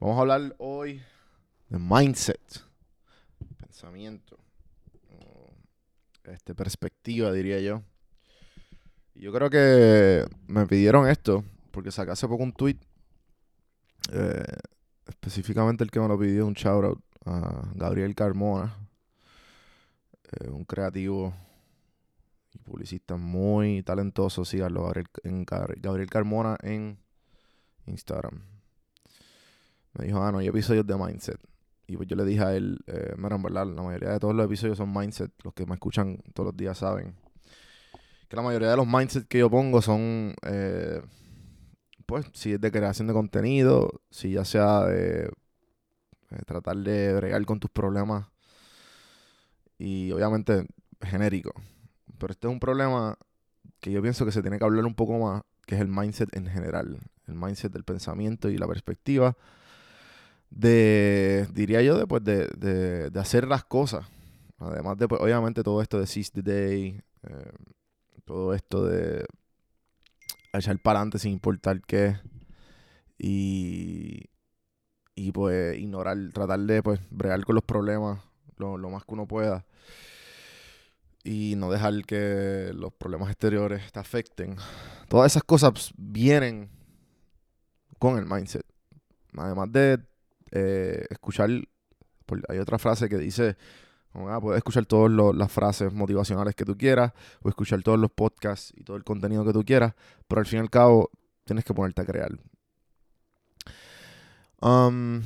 Vamos a hablar hoy de mindset, pensamiento, este, perspectiva, diría yo. Yo creo que me pidieron esto porque saqué hace poco un tweet, eh, específicamente el que me lo pidió, un shout out a Gabriel Carmona, eh, un creativo y publicista muy talentoso. Síganlo, Gabriel, en Gabri- Gabriel Carmona en Instagram. Me dijo, ah, no, hay episodios de Mindset. Y pues yo le dije a él, eh, mira, en verdad, la mayoría de todos los episodios son Mindset. Los que me escuchan todos los días saben. Que la mayoría de los Mindset que yo pongo son, eh, pues, si es de creación de contenido, si ya sea de eh, tratar de bregar con tus problemas. Y obviamente genérico. Pero este es un problema que yo pienso que se tiene que hablar un poco más, que es el mindset en general. El mindset del pensamiento y la perspectiva de, diría yo, de, pues, de, de- de hacer las cosas. Además de, pues, obviamente, todo esto de Seize the Day, eh, todo esto de echar para adelante sin importar qué. Y, y pues ignorar, tratar de pues bregar con los problemas lo, lo más que uno pueda. Y no dejar que los problemas exteriores te afecten. Todas esas cosas vienen con el mindset. Además de eh, escuchar, hay otra frase que dice, ah, puedes escuchar todas las frases motivacionales que tú quieras, o escuchar todos los podcasts y todo el contenido que tú quieras, pero al fin y al cabo tienes que ponerte a crear. Um,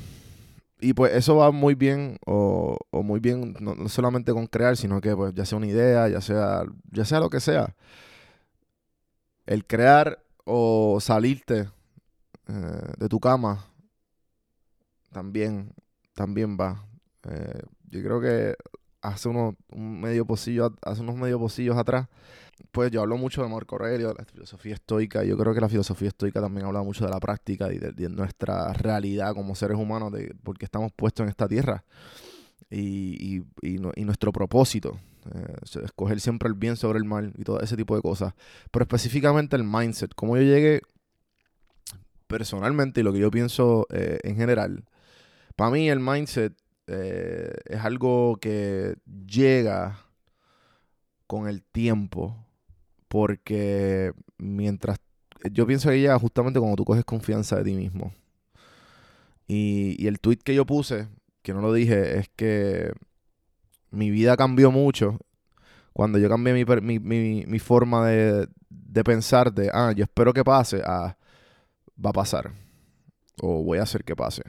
y pues eso va muy bien, o, muy bien, no, no solamente con crear, sino que pues ya sea una idea, ya sea, ya sea lo que sea. El crear o salirte eh, de tu cama también, también va. Eh, yo creo que hace unos, un medio pocillo, hace unos medio pocillos atrás, pues yo hablo mucho de Marco Aurelio, de la filosofía estoica. Yo creo que la filosofía estoica también habla mucho de la práctica y de, nuestra realidad como seres humanos, de estamos puestos en esta tierra y, y- y nu- y nuestro propósito. eh, escoger siempre el bien sobre el mal y todo ese tipo de cosas. Pero específicamente el mindset, cómo yo llegué personalmente y lo que yo pienso eh, en general. Para mí el mindset eh, es algo que llega con el tiempo porque mientras yo pienso que llega justamente cuando tú coges confianza de ti mismo. Y, el tweet que yo puse, que no lo dije, es que mi vida cambió mucho cuando yo cambié mi, mi, mi- mi forma de, de pensar de, ah, yo espero que pase, a va a pasar. O voy a hacer que pase.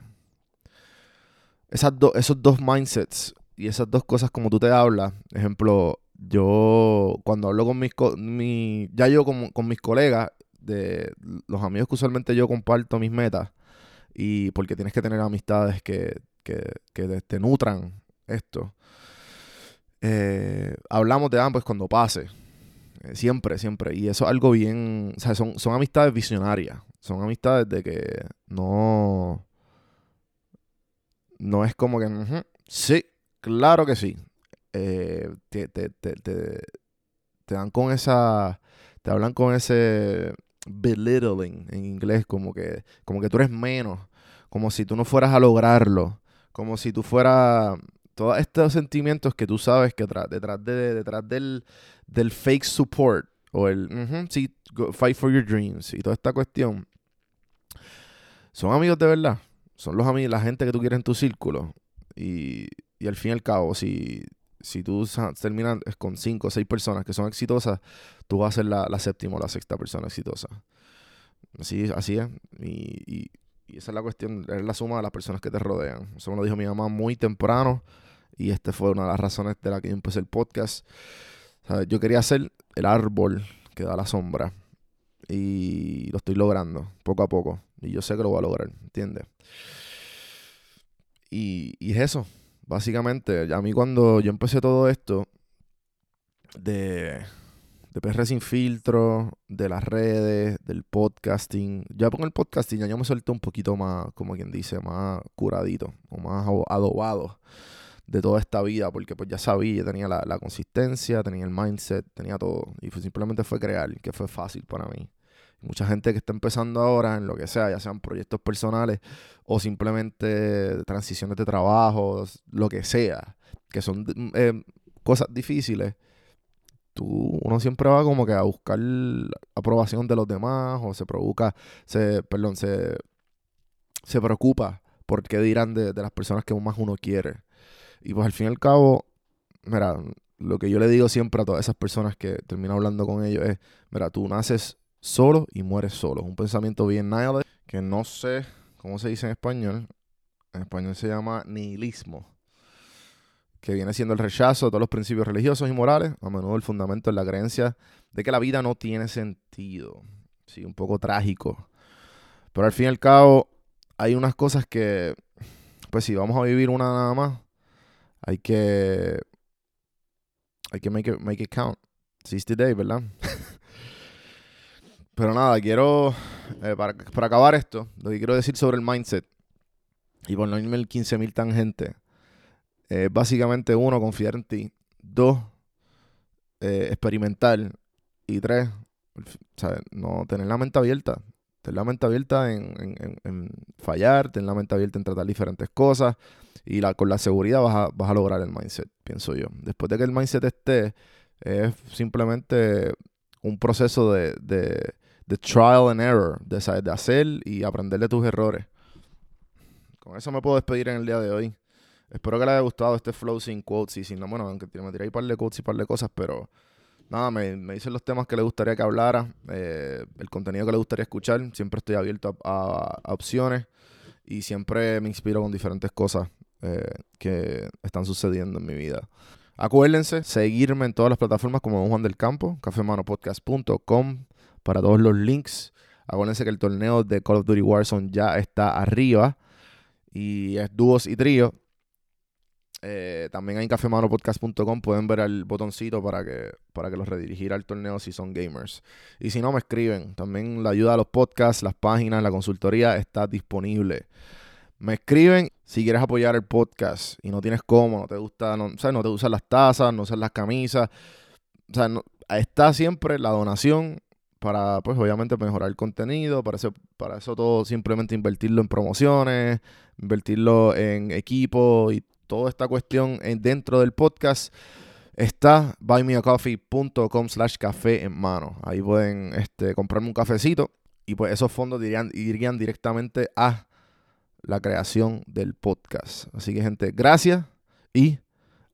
Esas do- esos dos mindsets y esas dos cosas como tú te hablas, ejemplo, yo cuando hablo con mis, mi, ya yo con, con mis colegas, de los amigos que usualmente yo comparto mis metas, y porque tienes que tener amistades que, que, que te, nutran esto. Eh, hablamos de, ah, pues cuando pase. Eh, Siempre, siempre. Y eso es algo bien. O sea, son, son amistades visionarias. Son amistades de que no. No es como que. "Ujú, sí, claro que sí. Eh, te, te, te, te, dan con esa. Te hablan con ese belittling en inglés, como que, como que tú eres menos, como si tú no fueras a lograrlo, como si tú fueras todos estos sentimientos que tú sabes que detrás, de, detrás del, del fake support o el "Ujú, sí, go- fight for your dreams y toda esta cuestión son amigos de verdad. Son los amigos, la gente que tú quieres en tu círculo. Y, y al fin y al cabo, si, si tú terminas con cinco o seis personas que son exitosas, tú vas a ser la, séptima o la sexta persona exitosa. Así, así es. Y, y, esa es la cuestión, es la suma de las personas que te rodean. Eso me lo dijo mi mamá muy temprano. Y esta fue una de las razones de la que yo empecé el podcast. yo quería ser el árbol que da la sombra. Y lo estoy logrando, poco a poco. Y yo sé que lo voy a lograr, ¿entiendes? Y, es eso. Básicamente, a mí cuando yo empecé todo esto de, de PR sin filtro, de las redes, del podcasting, ya con el podcasting ya yo me suelto un poquito más, como quien dice, más curadito o más adobado de toda esta vida, porque pues ya sabía, tenía la, la consistencia, tenía el mindset, tenía todo. Y simplemente fue crear, que fue fácil para mí. Mucha gente que está empezando ahora en lo que sea, ya sean proyectos personales o simplemente transiciones de trabajo, lo que sea, que son eh, cosas difíciles, tú, uno siempre va como que a buscar aprobación de los demás o se provoca, se, perdón, se, se preocupa por qué dirán de, de las personas que más uno quiere. Y pues al fin y al cabo, mira, lo que yo le digo siempre a todas esas personas que termino hablando con ellos es, mira, tú naces solo y mueres solo. Es un pensamiento bien nihilist que no sé cómo se dice en español. En español se llama nihilismo, que viene siendo el rechazo de todos los principios religiosos y morales, a menudo el fundamento en la creencia de que la vida no tiene sentido. Sí, un poco trágico. Pero al fin y al cabo, hay unas cosas que, pues si vamos a vivir una nada más, hay que, hay que make it, make it count. 60 days, ¿verdad? Pero nada, quiero, eh, para, acabar esto, lo que quiero decir sobre el mindset, y por no irme el 15.000 tangente, es básicamente uno, confiar en ti, dos, eh, experimentar, y tres, no tener la mente abierta, tener la mente abierta en, en, fallar, tener la mente abierta en tratar diferentes cosas, y la, con la seguridad vas a, vas a lograr el mindset, pienso yo. Después de que el mindset esté, es simplemente un proceso de trial and error, de, de hacer y aprender de tus errores. Con eso me puedo despedir en el día de hoy. Espero que les haya gustado este flow sin quotes y sin, no, bueno, aunque me tiré un par de quotes y un par de cosas, pero nada, me, me dicen los temas que les gustaría que hablara, eh, el contenido que les gustaría escuchar. Siempre estoy abierto a, opciones y siempre me inspiro con diferentes cosas eh, que están sucediendo en mi vida. Acuérdense, seguirme en todas las plataformas como Don Juan del Campo, cafemanopodcast.com, para todos los links. Acuérdense que el torneo de Call of Duty Warzone ya está arriba. Y es dúos y tríos. Eh, también en cafemanopodcast.com pueden ver el botoncito para que, para que los redirigir al torneo si son gamers. Y si no, me escriben. También la ayuda a los podcasts, las páginas, la consultoría está disponible. Me escriben si quieres apoyar el podcast y no tienes cómo, no te gusta, no, no te usan las tazas, no usas las camisas. O sea, está siempre la donación para, pues obviamente, mejorar el contenido, para eso, para eso todo simplemente invertirlo en promociones, invertirlo en equipo y toda esta cuestión dentro del podcast está buymeacoffee.com slash café en mano. Ahí pueden este, comprarme un cafecito y pues esos fondos irían, irían directamente a la creación del podcast. Así que gente, gracias y